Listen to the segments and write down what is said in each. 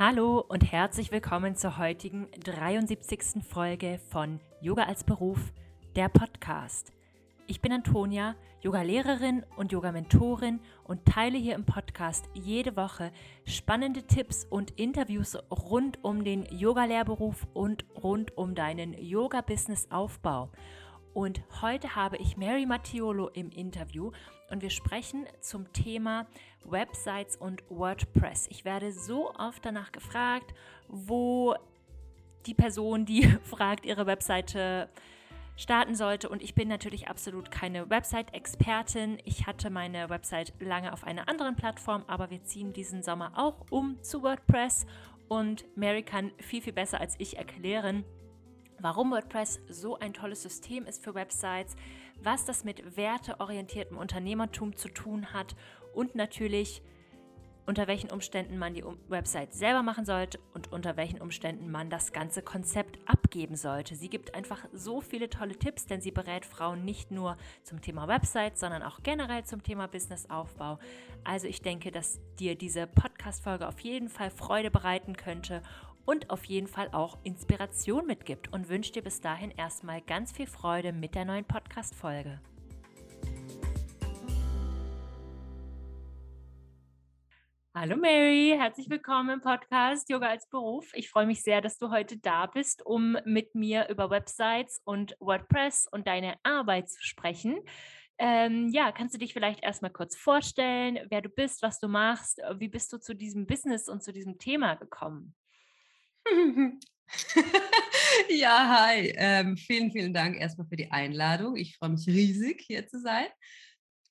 Hallo und herzlich willkommen zur heutigen 73. Folge von Yoga als Beruf, der Podcast. Ich bin Antonia, Yoga-Lehrerin und Yoga-Mentorin und teile hier im Podcast jede Woche spannende Tipps und Interviews rund um den Yoga-Lehrberuf und rund um deinen Yoga-Business-Aufbau. Und heute habe ich Mary Mattiolo im Interview und wir sprechen zum Thema Websites und WordPress. Ich werde so oft danach gefragt, wo die Person, die fragt, ihre Webseite starten sollte. Und ich bin natürlich absolut keine Website-Expertin. Ich hatte meine Website lange auf einer anderen Plattform, aber wir ziehen diesen Sommer auch um zu WordPress. Und Mary kann viel, viel besser als ich erklären, warum WordPress so ein tolles System ist für Websites, was das mit werteorientiertem Unternehmertum zu tun hat und natürlich unter welchen Umständen man die Website selber machen sollte und unter welchen Umständen man das ganze Konzept abgeben sollte. Sie gibt einfach so viele tolle Tipps, denn sie berät Frauen nicht nur zum Thema Website, sondern auch generell zum Thema Businessaufbau. Also ich denke, dass dir diese Podcast-Folge auf jeden Fall Freude bereiten könnte und auf jeden Fall auch Inspiration mitgibt und wünsche dir bis dahin erstmal ganz viel Freude mit der neuen Podcast-Folge. Hallo Mary, herzlich willkommen im Podcast Yoga als Beruf. Ich freue mich sehr, dass du heute da bist, um mit mir über Websites und WordPress und deine Arbeit zu sprechen. Ähm, ja, kannst du dich vielleicht erstmal kurz vorstellen, wer du bist, was du machst, wie bist du zu diesem Business und zu diesem Thema gekommen? ja, hi. Ähm, vielen, vielen Dank erstmal für die Einladung. Ich freue mich riesig, hier zu sein.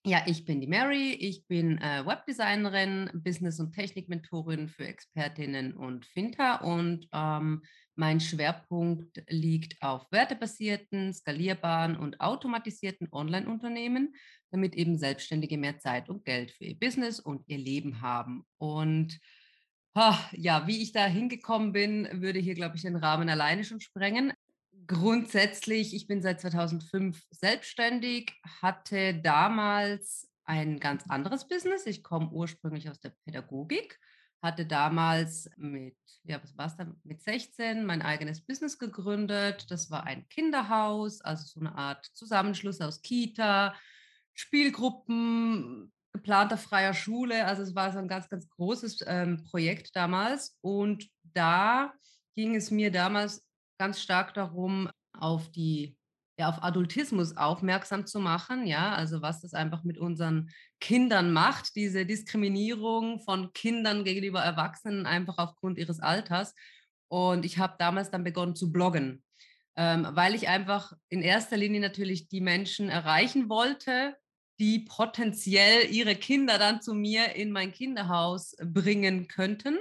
Ja, ich bin die Mary. Ich bin äh, Webdesignerin, Business- und Technikmentorin für Expertinnen und Finter und ähm, mein Schwerpunkt liegt auf wertebasierten, skalierbaren und automatisierten Online-Unternehmen, damit eben Selbstständige mehr Zeit und Geld für ihr Business und ihr Leben haben. Und ja, wie ich da hingekommen bin, würde hier, glaube ich, den Rahmen alleine schon sprengen. Grundsätzlich, ich bin seit 2005 selbstständig, hatte damals ein ganz anderes Business. Ich komme ursprünglich aus der Pädagogik, hatte damals mit, ja, was war dann, mit 16 mein eigenes Business gegründet. Das war ein Kinderhaus, also so eine Art Zusammenschluss aus Kita, Spielgruppen, geplanter freier Schule. Also es war so ein ganz, ganz großes ähm, Projekt damals. Und da ging es mir damals ganz stark darum, auf die ja, auf Adultismus aufmerksam zu machen, ja, also was das einfach mit unseren Kindern macht, diese Diskriminierung von Kindern gegenüber Erwachsenen einfach aufgrund ihres Alters. Und ich habe damals dann begonnen zu bloggen, ähm, weil ich einfach in erster Linie natürlich die Menschen erreichen wollte, die potenziell ihre Kinder dann zu mir in mein Kinderhaus bringen könnten.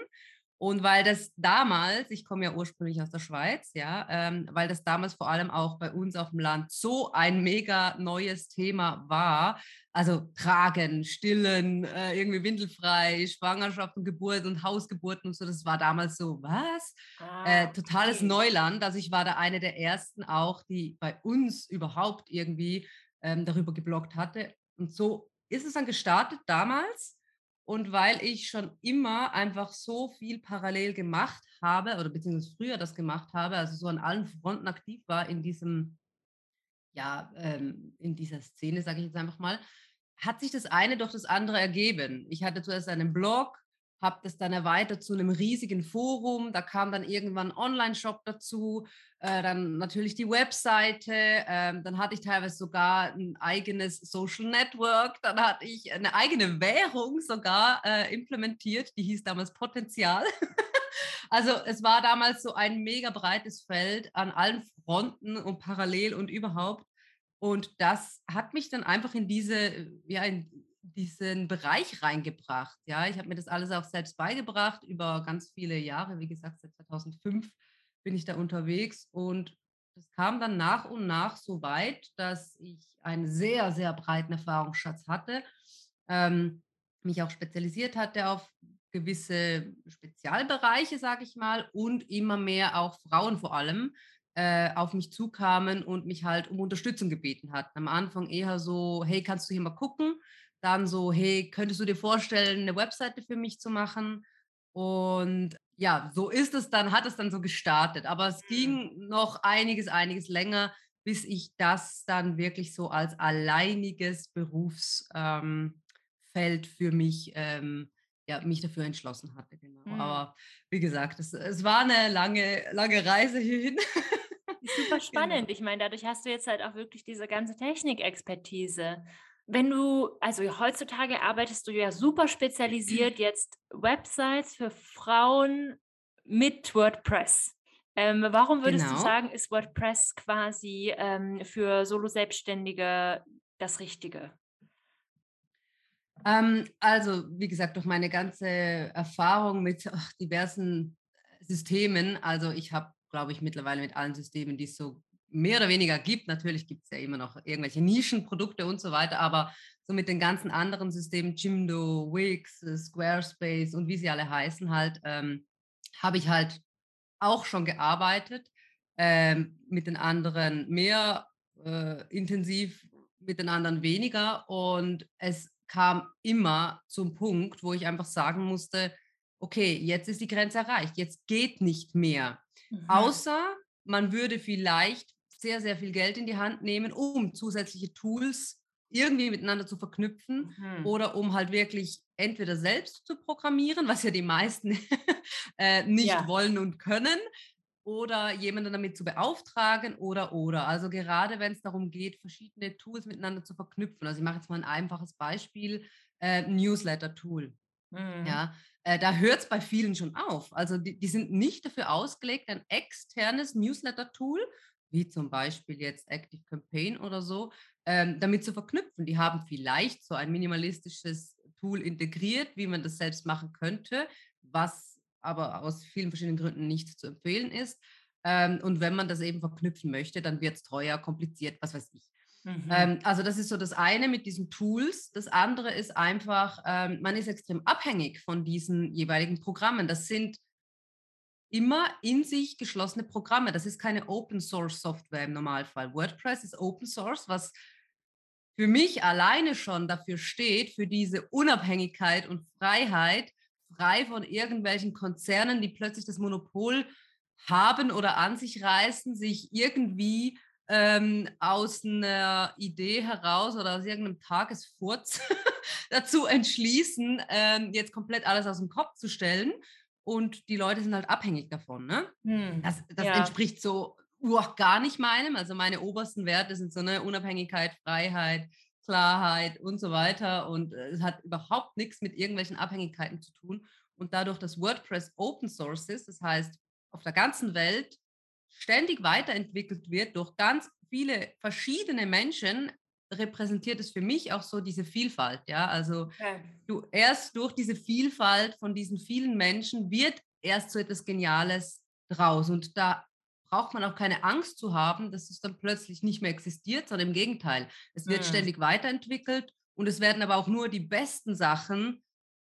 Und weil das damals, ich komme ja ursprünglich aus der Schweiz, ja, ähm, weil das damals vor allem auch bei uns auf dem Land so ein mega neues Thema war, also Tragen, Stillen, äh, irgendwie windelfrei, Schwangerschaft und Geburt und Hausgeburten und so, das war damals so, was? Ah, äh, totales okay. Neuland. Also ich war da eine der ersten auch, die bei uns überhaupt irgendwie ähm, darüber geblockt hatte. Und so ist es dann gestartet damals. Und weil ich schon immer einfach so viel parallel gemacht habe oder beziehungsweise früher das gemacht habe, also so an allen Fronten aktiv war in diesem, ja, ähm, in dieser Szene, sage ich jetzt einfach mal, hat sich das eine durch das andere ergeben. Ich hatte zuerst einen Blog, habe das dann erweitert zu einem riesigen Forum. Da kam dann irgendwann ein Online-Shop dazu, äh, dann natürlich die Webseite. Ähm, dann hatte ich teilweise sogar ein eigenes Social Network. Dann hatte ich eine eigene Währung sogar äh, implementiert, die hieß damals Potenzial. also es war damals so ein mega breites Feld an allen Fronten und parallel und überhaupt. Und das hat mich dann einfach in diese, ja, in, diesen Bereich reingebracht. Ja, ich habe mir das alles auch selbst beigebracht über ganz viele Jahre. Wie gesagt, seit 2005 bin ich da unterwegs und das kam dann nach und nach so weit, dass ich einen sehr, sehr breiten Erfahrungsschatz hatte, ähm, mich auch spezialisiert hatte auf gewisse Spezialbereiche, sage ich mal, und immer mehr auch Frauen vor allem äh, auf mich zukamen und mich halt um Unterstützung gebeten hatten. Am Anfang eher so, hey, kannst du hier mal gucken? Dann so, hey, könntest du dir vorstellen, eine Webseite für mich zu machen? Und ja, so ist es dann, hat es dann so gestartet. Aber es mhm. ging noch einiges, einiges länger, bis ich das dann wirklich so als alleiniges Berufsfeld ähm, für mich, ähm, ja, mich dafür entschlossen hatte. Genau. Mhm. Aber wie gesagt, es, es war eine lange, lange Reise hierhin. Super genau. spannend. Genau. Ich meine, dadurch hast du jetzt halt auch wirklich diese ganze Technikexpertise. Wenn du, also heutzutage arbeitest du ja super spezialisiert jetzt Websites für Frauen mit WordPress. Ähm, warum würdest genau. du sagen, ist WordPress quasi ähm, für Solo-Selbstständige das Richtige? Ähm, also, wie gesagt, durch meine ganze Erfahrung mit ach, diversen Systemen, also ich habe, glaube ich, mittlerweile mit allen Systemen, die es so mehr oder weniger gibt. Natürlich gibt es ja immer noch irgendwelche Nischenprodukte und so weiter, aber so mit den ganzen anderen Systemen, Jimdo, Wix, äh, Squarespace und wie sie alle heißen, halt, ähm, habe ich halt auch schon gearbeitet. Ähm, mit den anderen mehr äh, intensiv, mit den anderen weniger. Und es kam immer zum Punkt, wo ich einfach sagen musste, okay, jetzt ist die Grenze erreicht, jetzt geht nicht mehr. Mhm. Außer man würde vielleicht sehr, sehr viel Geld in die Hand nehmen, um zusätzliche Tools irgendwie miteinander zu verknüpfen mhm. oder um halt wirklich entweder selbst zu programmieren, was ja die meisten äh, nicht ja. wollen und können, oder jemanden damit zu beauftragen oder oder. Also gerade wenn es darum geht, verschiedene Tools miteinander zu verknüpfen. Also ich mache jetzt mal ein einfaches Beispiel, äh, Newsletter-Tool. Mhm. Ja, äh, da hört es bei vielen schon auf. Also die, die sind nicht dafür ausgelegt, ein externes Newsletter-Tool wie zum Beispiel jetzt Active Campaign oder so, ähm, damit zu verknüpfen. Die haben vielleicht so ein minimalistisches Tool integriert, wie man das selbst machen könnte, was aber aus vielen verschiedenen Gründen nicht zu empfehlen ist. Ähm, und wenn man das eben verknüpfen möchte, dann wird es teuer, kompliziert, was weiß ich. Mhm. Ähm, also das ist so das eine mit diesen Tools. Das andere ist einfach, ähm, man ist extrem abhängig von diesen jeweiligen Programmen. Das sind immer in sich geschlossene Programme. Das ist keine Open Source Software im Normalfall. WordPress ist Open Source, was für mich alleine schon dafür steht, für diese Unabhängigkeit und Freiheit, frei von irgendwelchen Konzernen, die plötzlich das Monopol haben oder an sich reißen, sich irgendwie ähm, aus einer Idee heraus oder aus irgendeinem Tagesfurz dazu entschließen, ähm, jetzt komplett alles aus dem Kopf zu stellen und die Leute sind halt abhängig davon. Ne? Hm, das, das ja. entspricht so uh, gar nicht meinem. Also meine obersten Werte sind so eine Unabhängigkeit, Freiheit, Klarheit und so weiter. Und äh, es hat überhaupt nichts mit irgendwelchen Abhängigkeiten zu tun. Und dadurch, dass WordPress Open Source ist, das heißt auf der ganzen Welt ständig weiterentwickelt wird durch ganz viele verschiedene Menschen, repräsentiert es für mich auch so diese Vielfalt, ja. Also okay. du erst durch diese Vielfalt von diesen vielen Menschen wird erst so etwas Geniales draus. Und da braucht man auch keine Angst zu haben, dass es dann plötzlich nicht mehr existiert, sondern im Gegenteil. Es wird mhm. ständig weiterentwickelt und es werden aber auch nur die besten Sachen,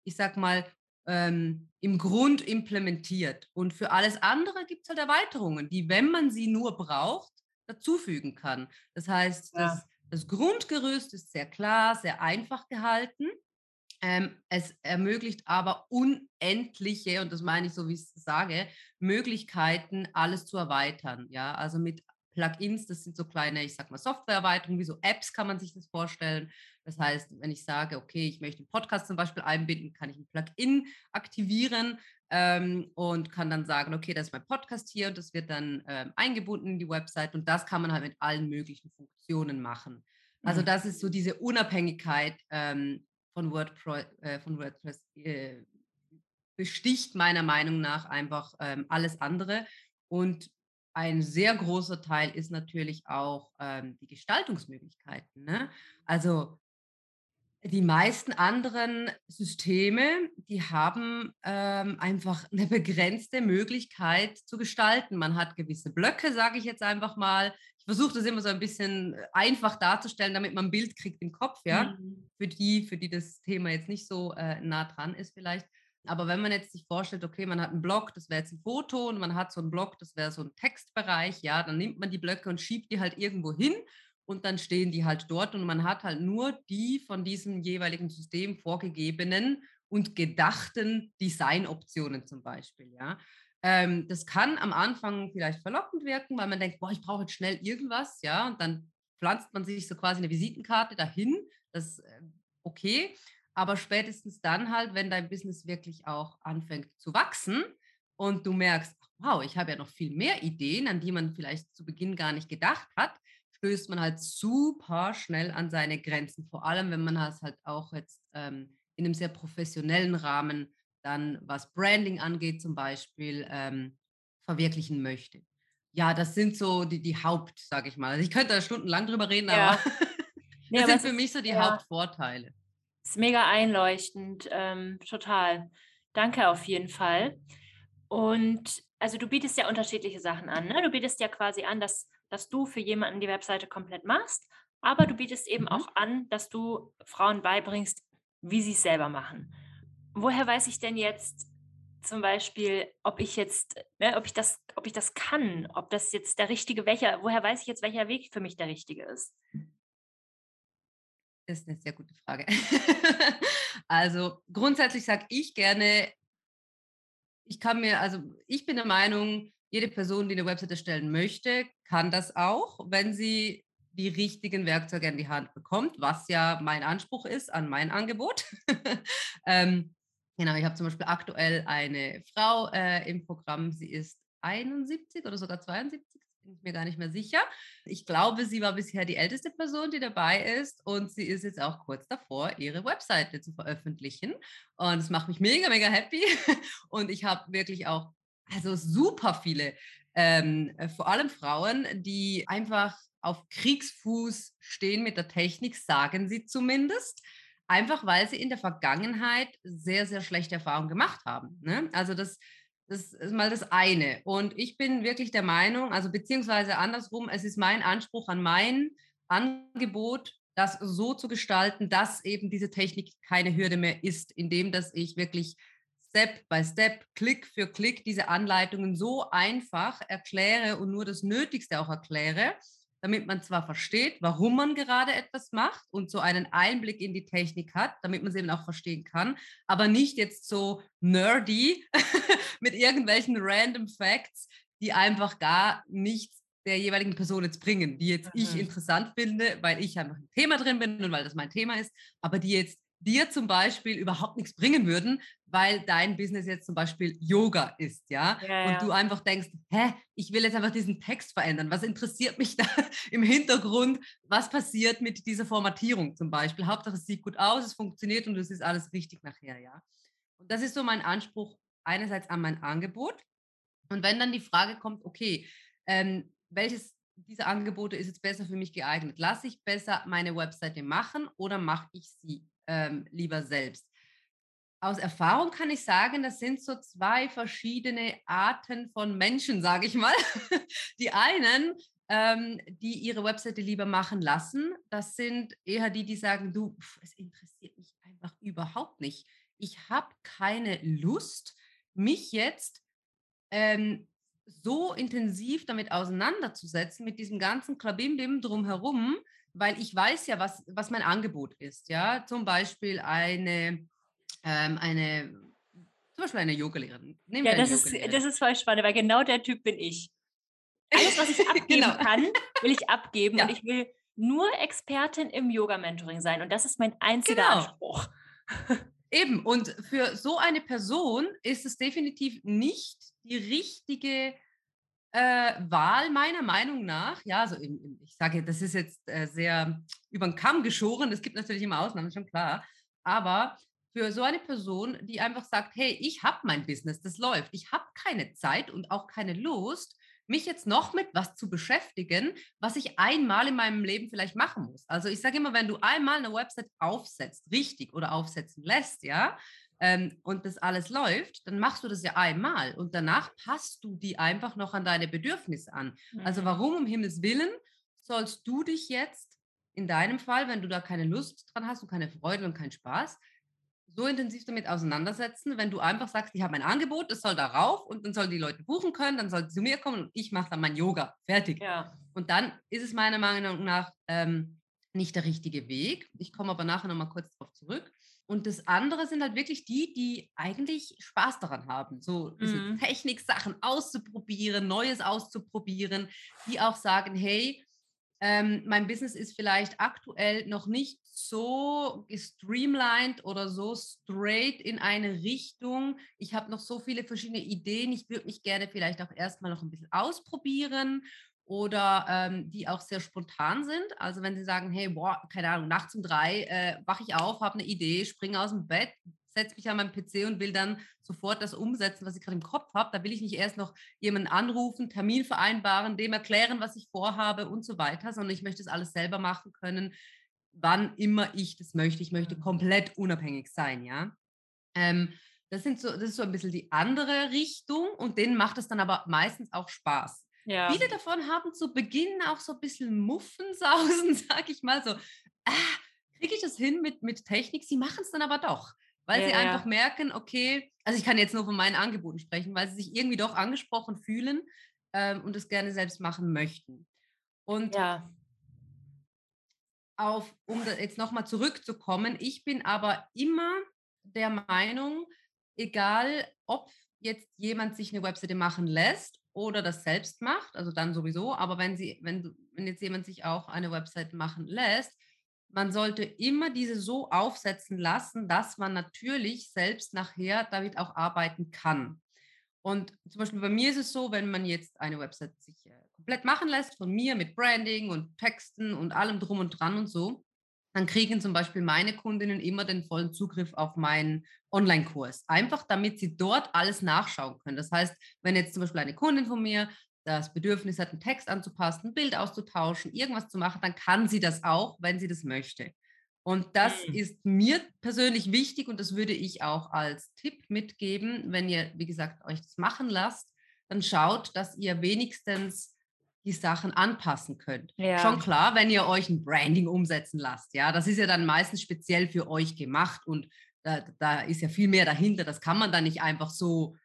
ich sag mal, ähm, im Grund implementiert. Und für alles andere gibt es halt Erweiterungen, die, wenn man sie nur braucht, dazufügen kann. Das heißt, ja. das das Grundgerüst ist sehr klar, sehr einfach gehalten. Ähm, es ermöglicht aber unendliche, und das meine ich so, wie ich es sage, Möglichkeiten, alles zu erweitern. Ja, also mit Plugins, das sind so kleine, ich sag mal, Softwareerweiterungen, wie so Apps kann man sich das vorstellen. Das heißt, wenn ich sage, okay, ich möchte einen Podcast zum Beispiel einbinden, kann ich ein Plugin aktivieren ähm, und kann dann sagen, okay, das ist mein Podcast hier und das wird dann ähm, eingebunden in die Website und das kann man halt mit allen möglichen Funktionen machen. Also mhm. das ist so diese Unabhängigkeit ähm, von, WordPress, äh, von WordPress äh, besticht meiner Meinung nach einfach ähm, alles andere und ein sehr großer Teil ist natürlich auch ähm, die Gestaltungsmöglichkeiten. Ne? Also die meisten anderen Systeme, die haben ähm, einfach eine begrenzte Möglichkeit zu gestalten. Man hat gewisse Blöcke, sage ich jetzt einfach mal. Ich versuche das immer so ein bisschen äh, einfach darzustellen, damit man ein Bild kriegt im Kopf, ja. Mhm. Für die, für die das Thema jetzt nicht so äh, nah dran ist vielleicht. Aber wenn man jetzt sich vorstellt, okay, man hat einen Block, das wäre jetzt ein Foto und man hat so einen Block, das wäre so ein Textbereich, ja, dann nimmt man die Blöcke und schiebt die halt irgendwo hin und dann stehen die halt dort und man hat halt nur die von diesem jeweiligen System vorgegebenen und gedachten Designoptionen zum Beispiel. Ja? Ähm, das kann am Anfang vielleicht verlockend wirken, weil man denkt, boah, ich brauche jetzt schnell irgendwas, ja, und dann pflanzt man sich so quasi eine Visitenkarte dahin. Das äh, okay. Aber spätestens dann halt, wenn dein Business wirklich auch anfängt zu wachsen und du merkst, wow, ich habe ja noch viel mehr Ideen, an die man vielleicht zu Beginn gar nicht gedacht hat, stößt man halt super schnell an seine Grenzen. Vor allem, wenn man das halt auch jetzt ähm, in einem sehr professionellen Rahmen dann, was Branding angeht zum Beispiel, ähm, verwirklichen möchte. Ja, das sind so die, die Haupt, sage ich mal. Also ich könnte da stundenlang drüber reden, ja. aber das sind für mich so die ja. Hauptvorteile. Ist mega einleuchtend, ähm, total. Danke auf jeden Fall. Und also du bietest ja unterschiedliche Sachen an. Ne? Du bietest ja quasi an, dass, dass du für jemanden die Webseite komplett machst, aber du bietest eben mhm. auch an, dass du Frauen beibringst, wie sie es selber machen. Woher weiß ich denn jetzt zum Beispiel, ob ich jetzt, ne, ob ich das, ob ich das kann, ob das jetzt der richtige, welcher, woher weiß ich jetzt, welcher Weg für mich der richtige ist? Das ist eine sehr gute Frage. also grundsätzlich sage ich gerne, ich kann mir, also ich bin der Meinung, jede Person, die eine Website erstellen möchte, kann das auch, wenn sie die richtigen Werkzeuge in die Hand bekommt, was ja mein Anspruch ist an mein Angebot. ähm, genau, ich habe zum Beispiel aktuell eine Frau äh, im Programm, sie ist 71 oder sogar 72, bin ich mir gar nicht mehr sicher. Ich glaube, sie war bisher die älteste Person, die dabei ist und sie ist jetzt auch kurz davor, ihre Webseite zu veröffentlichen. Und es macht mich mega, mega happy. Und ich habe wirklich auch also super viele, ähm, äh, vor allem Frauen, die einfach auf Kriegsfuß stehen mit der Technik, sagen sie zumindest. Einfach weil sie in der Vergangenheit sehr, sehr schlechte Erfahrungen gemacht haben. Ne? Also das das ist mal das eine. Und ich bin wirklich der Meinung, also beziehungsweise andersrum, es ist mein Anspruch an mein Angebot, das so zu gestalten, dass eben diese Technik keine Hürde mehr ist, indem dass ich wirklich Step by Step, Klick für Klick diese Anleitungen so einfach erkläre und nur das Nötigste auch erkläre, damit man zwar versteht, warum man gerade etwas macht und so einen Einblick in die Technik hat, damit man es eben auch verstehen kann, aber nicht jetzt so nerdy mit irgendwelchen random Facts, die einfach gar nichts der jeweiligen Person jetzt bringen, die jetzt mhm. ich interessant finde, weil ich einfach im Thema drin bin und weil das mein Thema ist, aber die jetzt dir zum Beispiel überhaupt nichts bringen würden, weil dein Business jetzt zum Beispiel Yoga ist, ja? ja, ja. Und du einfach denkst, hä, ich will jetzt einfach diesen Text verändern. Was interessiert mich da im Hintergrund? Was passiert mit dieser Formatierung zum Beispiel? Hauptsache es sieht gut aus, es funktioniert und es ist alles richtig nachher, ja? Und das ist so mein Anspruch einerseits an mein Angebot. Und wenn dann die Frage kommt, okay, ähm, welches dieser Angebote ist jetzt besser für mich geeignet? Lasse ich besser meine Webseite machen oder mache ich sie ähm, lieber selbst? Aus Erfahrung kann ich sagen, das sind so zwei verschiedene Arten von Menschen, sage ich mal. Die einen, ähm, die ihre Webseite lieber machen lassen, das sind eher die, die sagen, du, pf, es interessiert mich einfach überhaupt nicht. Ich habe keine Lust, mich jetzt ähm, so intensiv damit auseinanderzusetzen, mit diesem ganzen Klabimdim drumherum, weil ich weiß ja, was, was mein Angebot ist. Ja, zum Beispiel eine, ähm, eine zum Beispiel eine Yogalehrerin. ja, das ist, das ist voll spannend, weil genau der Typ bin ich. Alles, was ich abgeben genau. kann, will ich abgeben ja. und ich will nur Expertin im Yoga-Mentoring sein und das ist mein einziger genau. Anspruch. Eben, und für so eine Person ist es definitiv nicht die richtige äh, Wahl, meiner Meinung nach. Ja, also ich sage, das ist jetzt äh, sehr über den Kamm geschoren. Es gibt natürlich immer Ausnahmen, schon klar. Aber für so eine Person, die einfach sagt, hey, ich habe mein Business, das läuft. Ich habe keine Zeit und auch keine Lust, mich jetzt noch mit was zu beschäftigen, was ich einmal in meinem Leben vielleicht machen muss. Also ich sage immer, wenn du einmal eine Website aufsetzt, richtig oder aufsetzen lässt, ja, ähm, und das alles läuft, dann machst du das ja einmal und danach passt du die einfach noch an deine Bedürfnisse an. Also mhm. Also warum um Himmels Willen sollst du dich jetzt in deinem Fall, wenn du da keine Lust dran hast und keine Freude und keinen Spaß, so intensiv damit auseinandersetzen, wenn du einfach sagst, ich habe ein Angebot, das soll darauf und dann sollen die Leute buchen können, dann sollen sie zu mir kommen und ich mache dann mein Yoga. Fertig. Ja. Und dann ist es meiner Meinung nach ähm, nicht der richtige Weg. Ich komme aber nachher nochmal kurz darauf zurück. Und das andere sind halt wirklich die, die eigentlich Spaß daran haben, so diese Mhm. Technik-Sachen auszuprobieren, Neues auszuprobieren, die auch sagen, hey, ähm, mein Business ist vielleicht aktuell noch nicht so gestreamlined oder so straight in eine Richtung. Ich habe noch so viele verschiedene Ideen. Ich würde mich gerne vielleicht auch erstmal noch ein bisschen ausprobieren oder ähm, die auch sehr spontan sind. Also wenn Sie sagen, hey, boah, keine Ahnung, nachts um drei äh, wache ich auf, habe eine Idee, springe aus dem Bett, setze mich an meinen PC und will dann sofort das umsetzen, was ich gerade im Kopf habe. Da will ich nicht erst noch jemanden anrufen, Termin vereinbaren, dem erklären, was ich vorhabe und so weiter, sondern ich möchte es alles selber machen können, wann immer ich das möchte. Ich möchte Mhm. komplett unabhängig sein, ja. Ähm, das, sind so, das ist so ein bisschen die andere Richtung und denen macht es dann aber meistens auch Spaß. Ja. Viele davon haben zu Beginn auch so ein bisschen Muffensausen, sag ich mal so. Ah, kriege ich das hin mit, mit Technik? Sie machen es dann aber doch, weil Ja, sie ja. einfach merken, okay, also ich kann jetzt nur von meinen Angeboten sprechen, weil sie sich irgendwie doch angesprochen fühlen ähm, und es gerne selbst machen möchten. Und Ja. auf, um jetzt nochmal zurückzukommen, ich bin aber immer der Meinung, egal ob jetzt jemand sich eine Webseite machen lässt oder das selbst macht, also dann sowieso, aber wenn sie, wenn, wenn jetzt jemand sich auch eine Website machen lässt, man sollte immer diese so aufsetzen lassen, dass man natürlich selbst nachher damit auch arbeiten kann. Und zum Beispiel bei mir ist es so, wenn man jetzt eine Website sich äh, komplett machen lässt von mir mit Branding und Texten und allem drum und dran und so, dann kriegen zum Beispiel meine Kundinnen immer den vollen Zugriff auf meinen Online-Kurs. Einfach damit sie dort alles nachschauen können. Das heißt, wenn jetzt zum Beispiel eine Kundin von mir das Bedürfnis hat, einen Text anzupassen, ein Bild auszutauschen, irgendwas zu machen, dann kann sie das auch, wenn sie das möchte. Und das Mhm. ist mir persönlich wichtig und das würde ich auch als Tipp mitgeben, wenn ihr, wie gesagt, euch das machen lasst, dann schaut, dass ihr wenigstens die Sachen anpassen könnt. Schon Ja. klar, wenn ihr euch ein Branding umsetzen lasst, ja, das ist ja dann meistens speziell für euch gemacht und da, da ist ja viel mehr dahinter. Das kann man dann nicht einfach so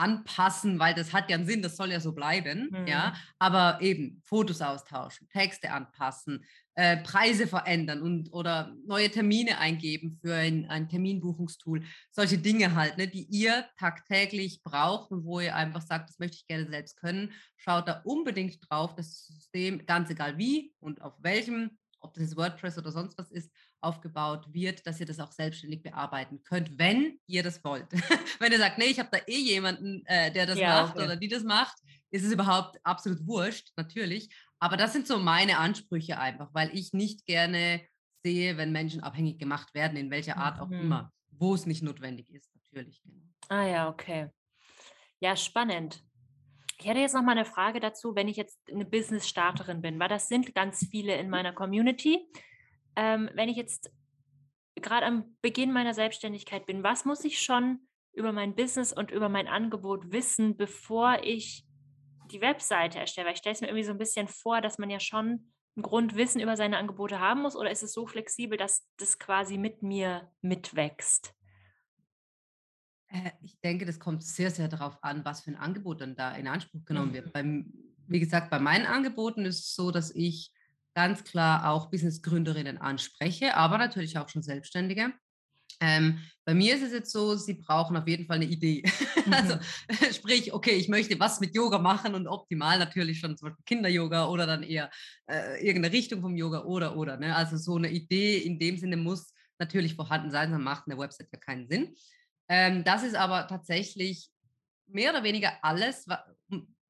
anpassen, weil das hat ja einen Sinn, das soll ja so bleiben, ja. Mhm. Aber eben Fotos austauschen, Texte anpassen, äh, Preise verändern und oder neue Termine eingeben für ein, ein Terminbuchungstool. Solche Dinge halt, ne, die ihr tagtäglich braucht und wo ihr einfach sagt, das möchte ich gerne selbst können. Schaut da unbedingt drauf, das System, ganz egal wie und auf welchem, ob das jetzt WordPress oder sonst was ist, aufgebaut wird, dass ihr das auch selbstständig bearbeiten könnt, wenn ihr das wollt. wenn ihr sagt, nee, ich habe da eh jemanden, äh, der das Ja, macht okay. oder die das macht, ist es überhaupt absolut wurscht, natürlich. Aber das sind so meine Ansprüche einfach, weil ich nicht gerne sehe, wenn Menschen abhängig gemacht werden, in welcher Art auch Mhm. immer, wo es nicht notwendig ist, natürlich. Genau. Ah ja, okay. Ja, spannend. Ich hätte jetzt noch mal eine Frage dazu, wenn ich jetzt eine Business-Starterin bin, weil das sind ganz viele in meiner Community. Ähm, wenn ich jetzt gerade am Beginn meiner Selbstständigkeit bin, was muss ich schon über mein Business und über mein Angebot wissen, bevor ich die Webseite erstelle? Weil ich stelle es mir irgendwie so ein bisschen vor, dass man ja schon ein Grundwissen über seine Angebote haben muss, oder ist es so flexibel, dass das quasi mit mir mitwächst? Äh, ich denke, das kommt sehr, sehr darauf an, was für ein Angebot dann da in Anspruch genommen wird. Mhm. Beim, wie gesagt, bei meinen Angeboten ist es so, dass ich ganz klar auch Businessgründerinnen anspreche, aber natürlich auch schon Selbstständige. Ähm, bei mir ist es jetzt so, sie brauchen auf jeden Fall eine Idee. Also Mhm. sprich, okay, ich möchte was mit Yoga machen und optimal natürlich schon zum Beispiel Kinder-Yoga oder dann eher äh, irgendeine Richtung vom Yoga oder oder. Ne? Also so eine Idee in dem Sinne muss natürlich vorhanden sein, sonst macht eine Website ja keinen Sinn. Ähm, das ist aber tatsächlich mehr oder weniger alles,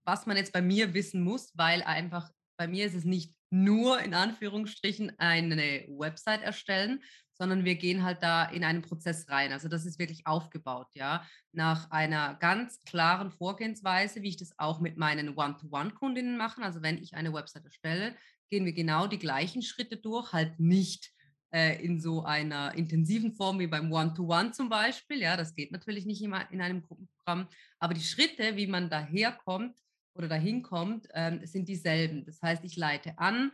was man jetzt bei mir wissen muss, weil einfach bei mir ist es nicht nur in Anführungsstrichen eine Website erstellen, sondern wir gehen halt da in einen Prozess rein. Also das ist wirklich aufgebaut, ja, nach einer ganz klaren Vorgehensweise, wie ich das auch mit meinen One-to-One-Kundinnen mache. Also wenn ich eine Website erstelle, gehen wir genau die gleichen Schritte durch, halt nicht äh, in so einer intensiven Form wie beim One-to-One zum Beispiel. Ja, das geht natürlich nicht immer in einem Gruppenprogramm. Aber die Schritte, wie man daherkommt oder dahin kommt, ähm, sind dieselben. Das heißt, ich leite an,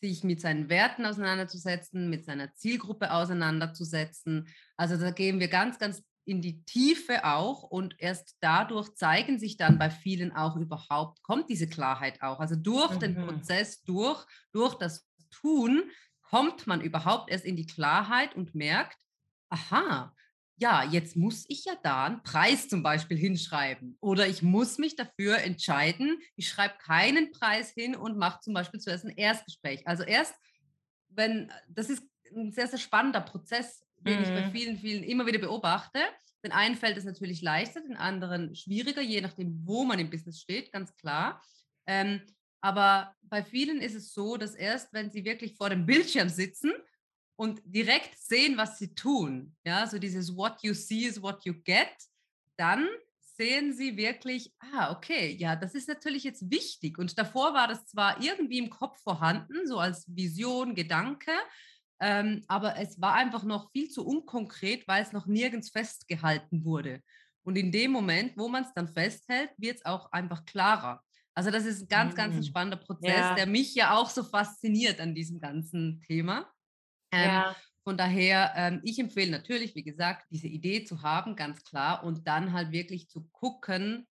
sich mit seinen Werten auseinanderzusetzen, mit seiner Zielgruppe auseinanderzusetzen. Also da gehen wir ganz, ganz in die Tiefe auch und erst dadurch zeigen sich dann bei vielen auch überhaupt, kommt diese Klarheit auch. Also durch den Mhm. Prozess, durch, durch das Tun kommt man überhaupt erst in die Klarheit und merkt, aha, ja, jetzt muss ich ja da einen Preis zum Beispiel hinschreiben. Oder ich muss mich dafür entscheiden, ich schreibe keinen Preis hin und mache zum Beispiel zuerst ein Erstgespräch. Also erst, wenn, das ist ein sehr, sehr spannender Prozess, den mhm. ich bei mhm. vielen, vielen immer wieder beobachte. Den einen fällt es natürlich leichter, den anderen schwieriger, je nachdem, wo man im Business steht, ganz klar. Ähm, aber bei vielen ist es so, dass erst, wenn sie wirklich vor dem Bildschirm sitzen und direkt sehen, was sie tun, ja, so dieses What you see is what you get, dann sehen sie wirklich, ah, okay, ja, das ist natürlich jetzt wichtig. Und davor war das zwar irgendwie im Kopf vorhanden, so als Vision, Gedanke, ähm, aber es war einfach noch viel zu unkonkret, weil es noch nirgends festgehalten wurde. Und in dem Moment, wo man es dann festhält, wird es auch einfach klarer. Also das ist ein ganz, ganz ein mhm. spannender Prozess, ja. der mich ja auch so fasziniert an diesem ganzen Thema. Ähm, ja. Von daher, ähm, ich empfehle natürlich, wie gesagt, diese Idee zu haben, ganz klar, und dann halt wirklich zu gucken,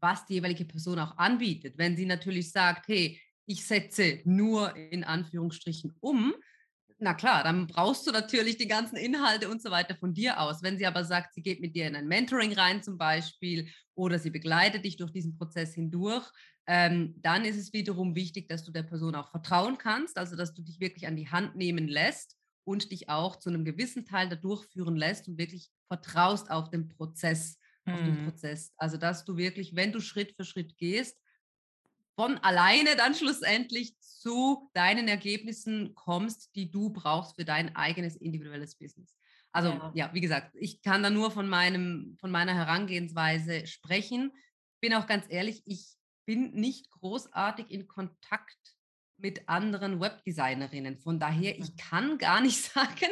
was die jeweilige Person auch anbietet. Wenn sie natürlich sagt, hey, ich setze nur in Anführungsstrichen um, na klar, dann brauchst du natürlich die ganzen Inhalte und so weiter von dir aus. Wenn sie aber sagt, sie geht mit dir in ein Mentoring rein zum Beispiel oder sie begleitet dich durch diesen Prozess hindurch, ähm, dann ist es wiederum wichtig, dass du der Person auch vertrauen kannst, also dass du dich wirklich an die Hand nehmen lässt und dich auch zu einem gewissen Teil da durchführen lässt und wirklich vertraust auf den Prozess, mhm. auf den mhm. Prozess. Also dass du wirklich, wenn du Schritt für Schritt gehst, von alleine dann schlussendlich zu deinen Ergebnissen kommst, die du brauchst für dein eigenes individuelles Business. Also ja, ja wie gesagt, ich kann da nur von meinem von meiner Herangehensweise sprechen. Bin auch ganz ehrlich, ich bin nicht großartig in Kontakt mit anderen Webdesignerinnen. Von daher, ich kann gar nicht sagen,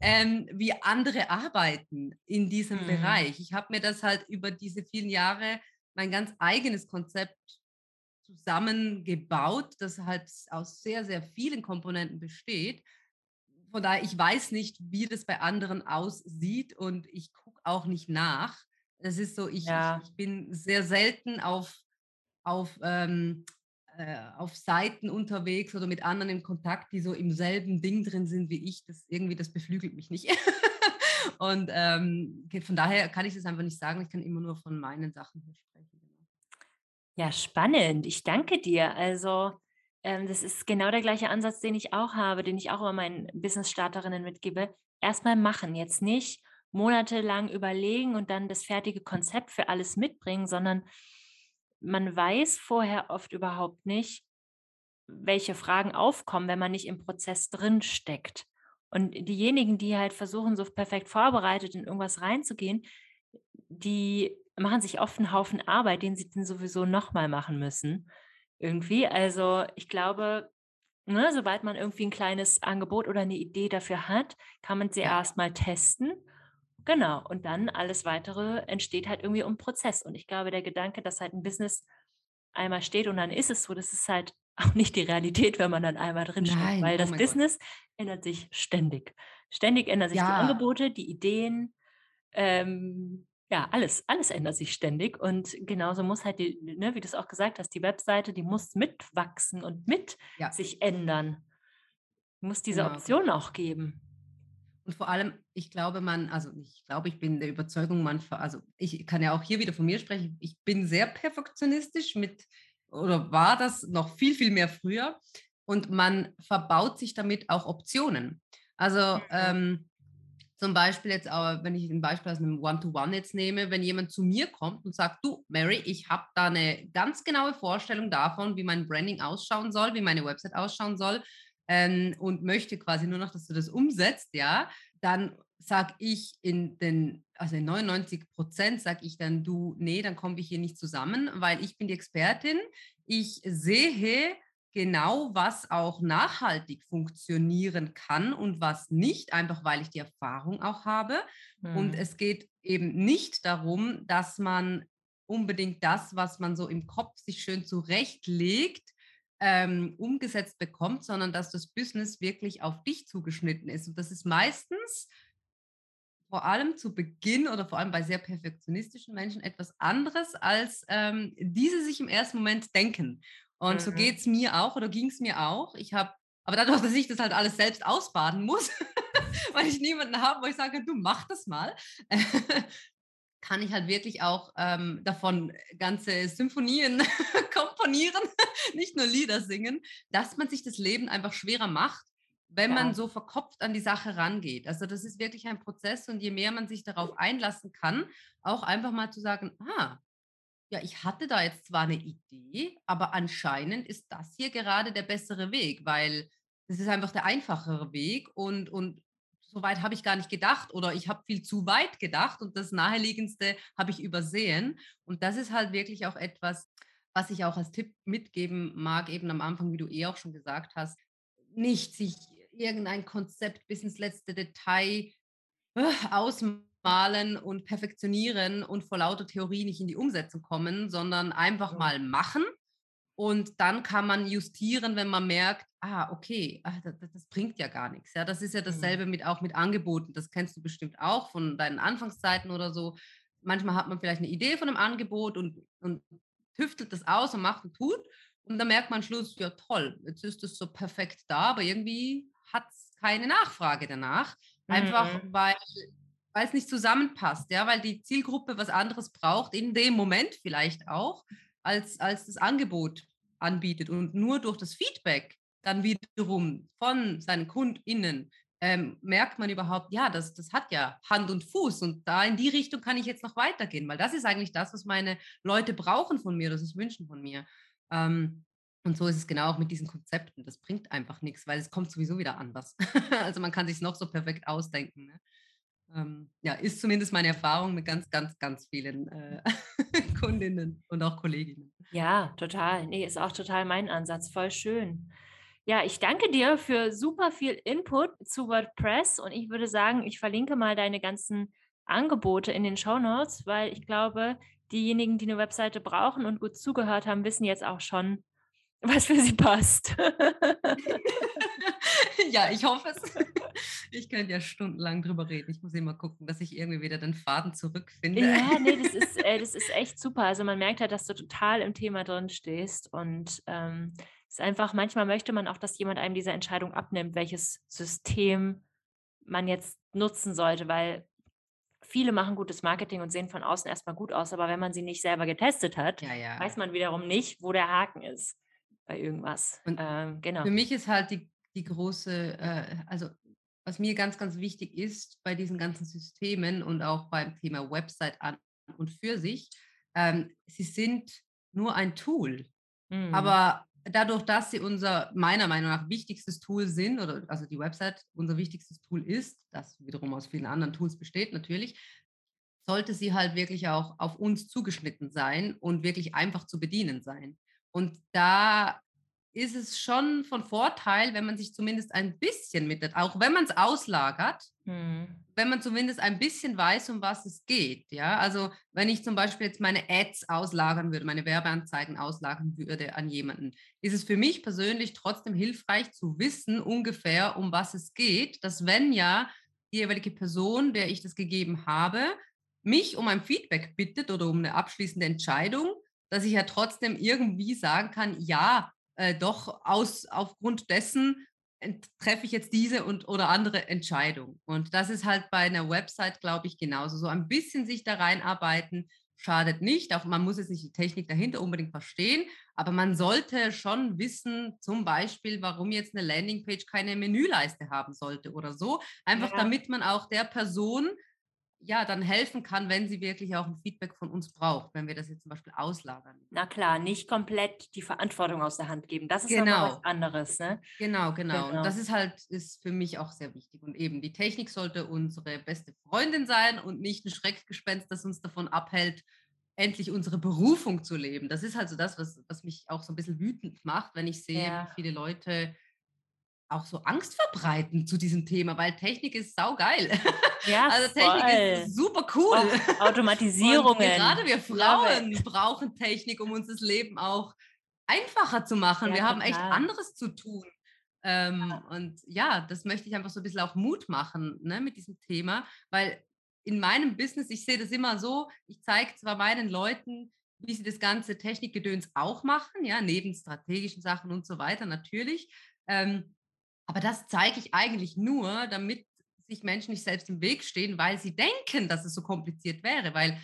ähm, wie andere arbeiten in diesem mhm. Bereich. Ich habe mir das halt über diese vielen Jahre mein ganz eigenes Konzept zusammengebaut, das halt aus sehr, sehr vielen Komponenten besteht. Von daher, ich weiß nicht, wie das bei anderen aussieht und ich gucke auch nicht nach. Es ist so, ich, ja. ich, ich, bin sehr selten auf, auf, ähm, äh, auf Seiten unterwegs oder mit anderen in Kontakt, die so im selben Ding drin sind wie ich. Das irgendwie, das beflügelt mich nicht. und ähm, von daher kann ich das einfach nicht sagen. Ich kann immer nur von meinen Sachen hier sprechen. Ja, spannend. Ich danke dir. Also, ähm, das ist genau der gleiche Ansatz, den ich auch habe, den ich auch immer meinen Business-Starterinnen mitgebe. Erstmal machen, jetzt nicht monatelang überlegen und dann das fertige Konzept für alles mitbringen, sondern man weiß vorher oft überhaupt nicht, welche Fragen aufkommen, wenn man nicht im Prozess drin steckt. Und diejenigen, die halt versuchen, so perfekt vorbereitet in irgendwas reinzugehen, die machen sich oft einen Haufen Arbeit, den sie dann sowieso nochmal machen müssen. Irgendwie. Also ich glaube, ne, sobald man irgendwie ein kleines Angebot oder eine Idee dafür hat, kann man sie ja. erstmal testen. Genau. Und dann alles weitere entsteht halt irgendwie um Prozess. Und ich glaube, der Gedanke, dass halt ein Business einmal steht und dann ist es so, das ist halt auch nicht die Realität, wenn man dann einmal drin steht, weil oh das Business Gott. ändert sich ständig. Ständig ändern sich ja. die Angebote, die Ideen, ähm, ja, alles, alles ändert sich ständig und genauso muss halt die, ne, wie du es auch gesagt hast, die Webseite, die muss mitwachsen und mit ja. sich ändern. Muss diese genau. Option auch geben. Und vor allem, ich glaube, man, also ich glaube, ich bin der Überzeugung, man, also ich kann ja auch hier wieder von mir sprechen, ich bin sehr perfektionistisch mit, oder war das noch viel, viel mehr früher. Und man verbaut sich damit auch Optionen. Also mhm. ähm, zum Beispiel jetzt, aber wenn ich ein Beispiel aus einem One-to-One -One jetzt nehme, wenn jemand zu mir kommt und sagt, du, Mary, ich habe da eine ganz genaue Vorstellung davon, wie mein Branding ausschauen soll, wie meine Website ausschauen soll ähm, und möchte quasi nur noch, dass du das umsetzt, ja, dann sage ich in den, also in 99 Prozent sage ich dann, du, nee, dann kommen wir hier nicht zusammen, weil ich bin die Expertin. Ich sehe, genau, was auch nachhaltig funktionieren kann und was nicht, einfach weil ich die Erfahrung auch habe. Mhm. Und es geht eben nicht darum, dass man unbedingt das, was man so im Kopf sich schön zurechtlegt, ähm, umgesetzt bekommt, sondern dass das Business wirklich auf dich zugeschnitten ist. Und das ist meistens vor allem zu Beginn oder vor allem bei sehr perfektionistischen Menschen etwas anderes, als ähm, diese sich im ersten Moment denken. Und mhm. so geht es mir auch oder ging es mir auch. Ich habe, aber dadurch, dass ich das halt alles selbst ausbaden muss, weil ich niemanden habe, wo ich sage, du mach das mal, kann ich halt wirklich auch ähm, davon ganze Symphonien komponieren, nicht nur Lieder singen, dass man sich das Leben einfach schwerer macht, wenn ja. man so verkopft an die Sache rangeht. Also das ist wirklich ein Prozess und je mehr man sich darauf einlassen kann, auch einfach mal zu sagen, ah, ja, ich hatte da jetzt zwar eine Idee, aber anscheinend ist das hier gerade der bessere Weg, weil das ist einfach der einfachere Weg und, und so weit habe ich gar nicht gedacht oder ich habe viel zu weit gedacht und das Naheliegendste habe ich übersehen. Und das ist halt wirklich auch etwas, was ich auch als Tipp mitgeben mag, eben am Anfang, wie du eh auch schon gesagt hast, nicht sich irgendein Konzept bis ins letzte Detail äh, ausmalen und perfektionieren und vor lauter Theorie nicht in die Umsetzung kommen, sondern einfach mal machen. Und dann kann man justieren, wenn man merkt, ah, okay, ach, das, das, bringt ja gar nichts. Ja, das ist ja dasselbe mhm. mit auch mit Angeboten. Das kennst du bestimmt auch von deinen Anfangszeiten oder so. Manchmal hat man vielleicht eine Idee von einem Angebot und, und tüftelt das aus und macht und tut. Und dann merkt man am Schluss, ja toll, jetzt ist es so perfekt da, aber irgendwie hat es keine Nachfrage danach. Einfach mhm. weil weil es nicht zusammenpasst, ja, weil die Zielgruppe was anderes braucht, in dem Moment vielleicht auch, als, als das Angebot anbietet. Und nur durch das Feedback dann wiederum von seinen KundInnen ähm, merkt man überhaupt, ja, das, das hat ja Hand und Fuß und da in die Richtung kann ich jetzt noch weitergehen, weil das ist eigentlich das, was meine Leute brauchen von mir, das ist Wünschen von mir. Ähm, und so ist es genau auch mit diesen Konzepten. Das bringt einfach nichts, weil es kommt sowieso wieder anders. also man kann sich noch so perfekt ausdenken. Ne? Ähm, ja, ist zumindest meine Erfahrung mit ganz, ganz, ganz vielen äh, Kundinnen und auch Kolleginnen. Ja, total. Nee, ist auch total mein Ansatz. Voll schön. Ja, ich danke dir für super viel Input zu WordPress und ich würde sagen, ich verlinke mal deine ganzen Angebote in den Show Notes, weil ich glaube, diejenigen, die eine Webseite brauchen und gut zugehört haben, wissen jetzt auch schon, was für sie passt. ja, ich hoffe es. Ich könnte ja stundenlang drüber reden. Ich muss immer gucken, dass ich irgendwie wieder den Faden zurückfinde. Ja, nee, das ist, äh, das ist echt super. Also man merkt halt, dass du total im Thema drin stehst und ähm, ist einfach, manchmal möchte man auch, dass jemand einem diese Entscheidung abnimmt, welches System man jetzt nutzen sollte, weil viele machen gutes Marketing und sehen von außen erstmal gut aus, aber wenn man sie nicht selber getestet hat, ja, ja. weiß man wiederum nicht, wo der Haken ist bei irgendwas. Und ähm, genau. Für mich ist halt die, die große, äh, also was mir ganz, ganz wichtig ist bei diesen ganzen Systemen und auch beim Thema Website an und für sich, ähm, sie sind nur ein Tool. Mhm. Aber dadurch, dass sie unser meiner Meinung nach wichtigstes Tool sind, oder also die Website unser wichtigstes Tool ist, das wiederum aus vielen anderen Tools besteht natürlich, sollte sie halt wirklich auch auf uns zugeschnitten sein und wirklich einfach zu bedienen sein. Und da ist es schon von Vorteil, wenn man sich zumindest ein bisschen mit, auch wenn man es auslagert, mhm. wenn man zumindest ein bisschen weiß, um was es geht. Ja, also wenn ich zum Beispiel jetzt meine Ads auslagern würde, meine Werbeanzeigen auslagern würde an jemanden, ist es für mich persönlich trotzdem hilfreich zu wissen ungefähr, um was es geht, dass wenn ja die jeweilige Person, der ich das gegeben habe, mich um ein Feedback bittet oder um eine abschließende Entscheidung, dass ich ja trotzdem irgendwie sagen kann, ja, äh, doch aus, aufgrund dessen treffe ich jetzt diese und oder andere Entscheidung. Und das ist halt bei einer Website, glaube ich, genauso. So ein bisschen sich da reinarbeiten schadet nicht. Auch man muss jetzt nicht die Technik dahinter unbedingt verstehen, aber man sollte schon wissen, zum Beispiel, warum jetzt eine Landingpage keine Menüleiste haben sollte oder so. Einfach ja. damit man auch der Person ja, dann helfen kann, wenn sie wirklich auch ein Feedback von uns braucht, wenn wir das jetzt zum Beispiel auslagern. Na klar, nicht komplett die Verantwortung aus der Hand geben. Das ist genau. was anderes. Ne? Genau, genau, genau. Und das ist halt ist für mich auch sehr wichtig. Und eben die Technik sollte unsere beste Freundin sein und nicht ein Schreckgespenst, das uns davon abhält, endlich unsere Berufung zu leben. Das ist halt so das, was, was mich auch so ein bisschen wütend macht, wenn ich sehe, ja. wie viele Leute auch so Angst verbreiten zu diesem Thema, weil Technik ist saugeil. Ja, also Technik voll. ist super cool. Automatisierungen. Und gerade wir Frauen brauchen Technik, um uns das Leben auch einfacher zu machen. Ja, wir haben echt anderes zu tun. Ähm, ja. Und ja, das möchte ich einfach so ein bisschen auch Mut machen ne, mit diesem Thema, weil in meinem Business, ich sehe das immer so, ich zeige zwar meinen Leuten, wie sie das ganze Technikgedöns auch machen, ja, neben strategischen Sachen und so weiter natürlich. Ähm, aber das zeige ich eigentlich nur, damit sich Menschen nicht selbst im Weg stehen, weil sie denken, dass es so kompliziert wäre, weil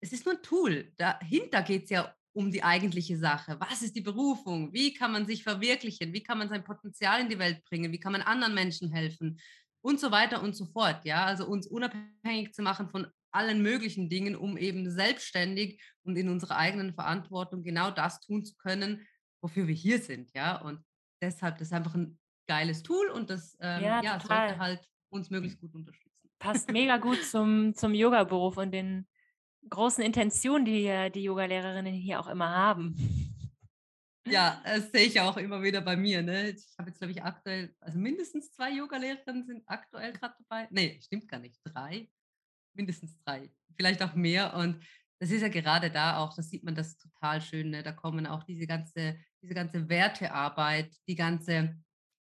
es ist nur ein Tool. Dahinter geht es ja um die eigentliche Sache. Was ist die Berufung? Wie kann man sich verwirklichen? Wie kann man sein Potenzial in die Welt bringen? Wie kann man anderen Menschen helfen? Und so weiter und so fort. Ja, also uns unabhängig zu machen von allen möglichen Dingen, um eben selbstständig und in unserer eigenen Verantwortung genau das tun zu können, wofür wir hier sind. Ja, und deshalb das ist einfach ein geiles Tool und das ähm, ja, ja sollte halt uns möglichst gut unterstützen. Passt mega gut zum, zum Yoga-Beruf und den großen Intentionen, die die Yoga-Lehrerinnen hier auch immer haben. Ja, das sehe ich auch immer wieder bei mir. Ne? Ich habe jetzt, glaube ich, aktuell, also mindestens zwei Yoga-Lehrerinnen sind aktuell gerade dabei. Nee, stimmt gar nicht. Drei. Mindestens drei. Vielleicht auch mehr. Und das ist ja gerade da auch, das sieht man das total schön. Ne? Da kommen auch diese ganze, diese ganze Wertearbeit, die ganze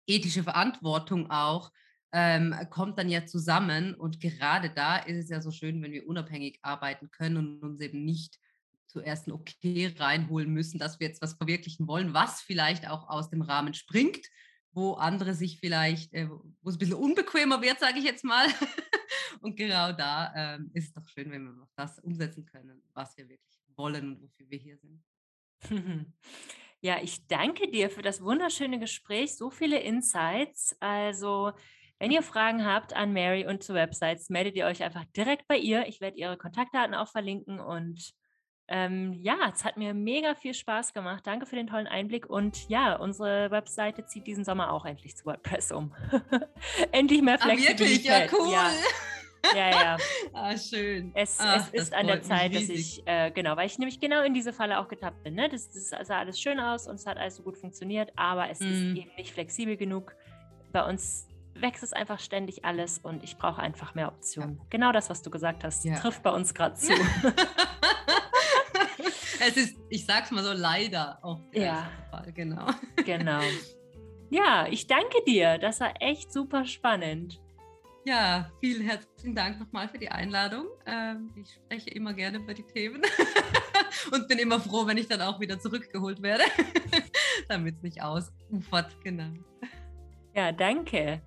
ethische Verantwortung auch, ähm, kommt dann ja zusammen. Und gerade da ist es ja so schön, wenn wir unabhängig arbeiten können und uns eben nicht zuerst ein Okay reinholen müssen, dass wir jetzt was verwirklichen wollen, was vielleicht auch aus dem Rahmen springt, wo andere sich vielleicht, äh, wo es ein bisschen unbequemer wird, sage ich jetzt mal. und genau da ähm, ist es doch schön, wenn wir das umsetzen können, was wir wirklich wollen und wofür wir hier sind. Ja, ich danke dir für das wunderschöne Gespräch, so viele Insights. Also, wenn ihr Fragen habt an Mary und zu Websites, meldet ihr euch einfach direkt bei ihr. Ich werde ihre Kontaktdaten auch verlinken und ähm, ja, es hat mir mega viel Spaß gemacht. Danke für den tollen Einblick. Und ja, unsere Webseite zieht diesen Sommer auch endlich zu WordPress um. endlich mehr Flexibilität. Ach, wirklich? Ja, cool. Ja. Ja, ja. ah, schön. Es, Ach, es ist an der Zeit, dass ich, äh, genau, weil ich nämlich genau in diese Falle auch getappt bin. Ne? Das, das sah alles schön aus und es hat alles so gut funktioniert, aber es mm. ist mhm. eben nicht flexibel genug. Bei uns wächst es einfach ständig alles und ich brauche einfach mehr Optionen. Ja. Genau das, was du gesagt hast, ja. trifft bei uns gerade zu. es ist, ich sag's mal so, leider auch der ja. Fall, genau. Genau. Ja, ich danke dir. Das war echt super spannend. Ja, vielen herzlichen Dank nochmal für die Einladung. Ähm, ich spreche immer gerne über die Themen und bin immer froh, wenn ich dann auch wieder zurückgeholt werde, damit es nicht ausufert. Genau. Ja, danke.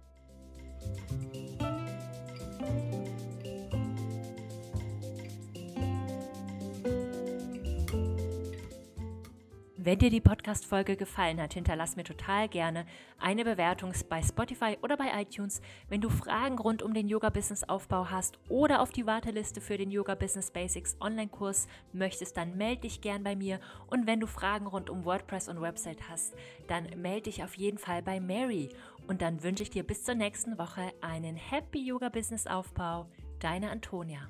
Wenn dir die Podcast-Folge gefallen hat, hinterlass mir total gerne eine Bewertung bei Spotify oder bei iTunes. Wenn du Fragen rund um den Yoga-Business-Aufbau hast oder auf die Warteliste für den Yoga Business Basics Online-Kurs möchtest, dann melde dich gern bei mir. Und wenn du Fragen rund um WordPress und Website hast, dann melde dich auf jeden Fall bei Mary. Und dann wünsche ich dir bis zur nächsten Woche einen Happy Yoga Business Aufbau. Deine Antonia.